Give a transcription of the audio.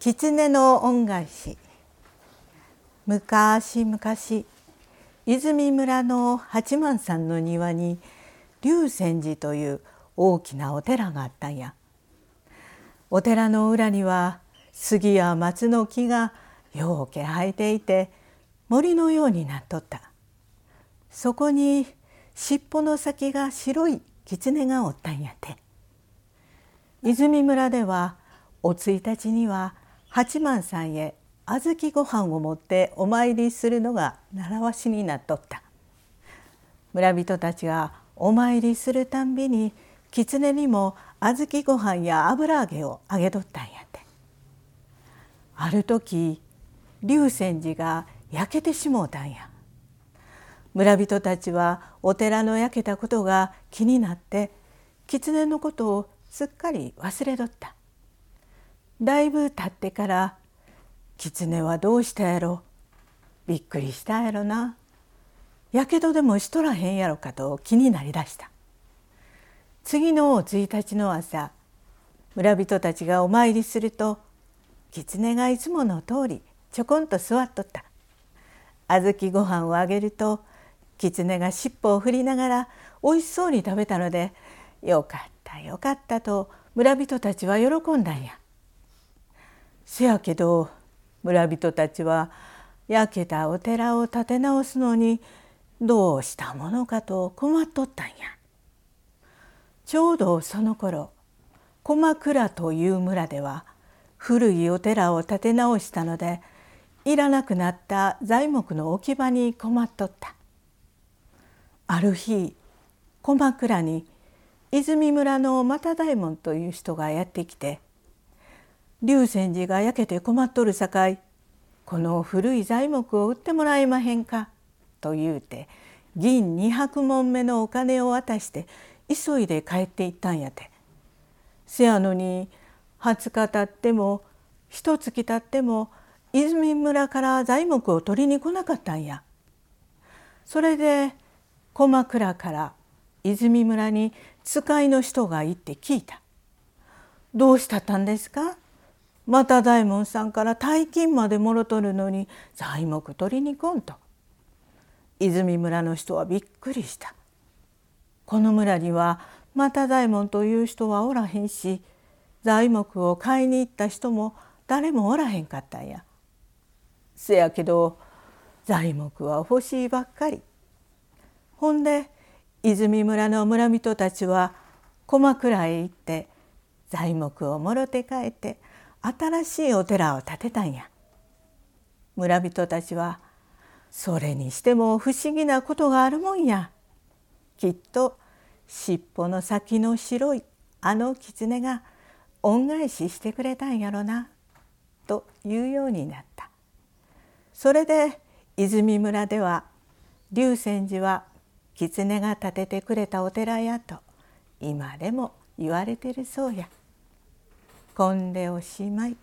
狐の恩返し。昔々泉村の八幡さんの庭に龍泉寺という大きなお寺があったんや。お寺の裏には杉や松の木がようけ生えていて森のようになっとった。そこに尻尾の先が白い狐がおったんやて。泉村ではお1日には八幡さんへ小豆ご飯を持ってお参りするのが習わしになっとった。村人たちがお参りするたんびに狐にも小豆ご飯や油揚げをあげとったんやて。ある時龍泉寺が焼けてしもうたんや。村人たちはお寺の焼けたことが気になって狐のことをすっかり忘れとった。だいぶ経ってから狐はどうしたやろ。びっくりしたやろな。やけどでもしとらへんやろかと気になりだした。次の1日の朝村人たちがお参りすると狐がいつもの通りちょこんと座っとった。小豆ご飯をあげると狐が尻尾を振りながらおいしそうに食べたので「よかったよかった」と村人たちは喜んだんや。せやけど村人たちは焼けたお寺を建て直すのにどうしたものかと困っとったんや。ちょうどその頃駒倉という村では古いお寺を建て直したのでいらなくなった材木の置き場に困っとった。ある日駒倉に泉村の又大門という人がやってきて龍泉寺が焼けて困っとるさかいこの古い材木を売ってもらえまへんか」と言うて銀200文目のお金を渡して急いで帰っていったんやて。せやのに20日経っても一月経っても泉村から材木を取りに来なかったんや。それで駒倉から泉村に使いの人が行って聞いた。どうしたったんですか？また大門さんから大金までもろとるのに材木取りに来んと。泉村の人はびっくりした。この村にはまた大門という人はおらへんし材木を買いに行った人も誰もおらへんかったんや。せやけど材木は欲しいばっかり。ほんで泉村の村人たちは駒倉へ行って材木をもろて帰って新しいお寺を建てたんや。村人たちはそれにしても不思議なことがあるもんや。きっと尻尾の先の白いあの狐が恩返ししてくれたんやろなというようになった。それで泉村では龍泉寺は狐が建ててくれたお寺やと今でも言われてるそうや。こんでおしまい。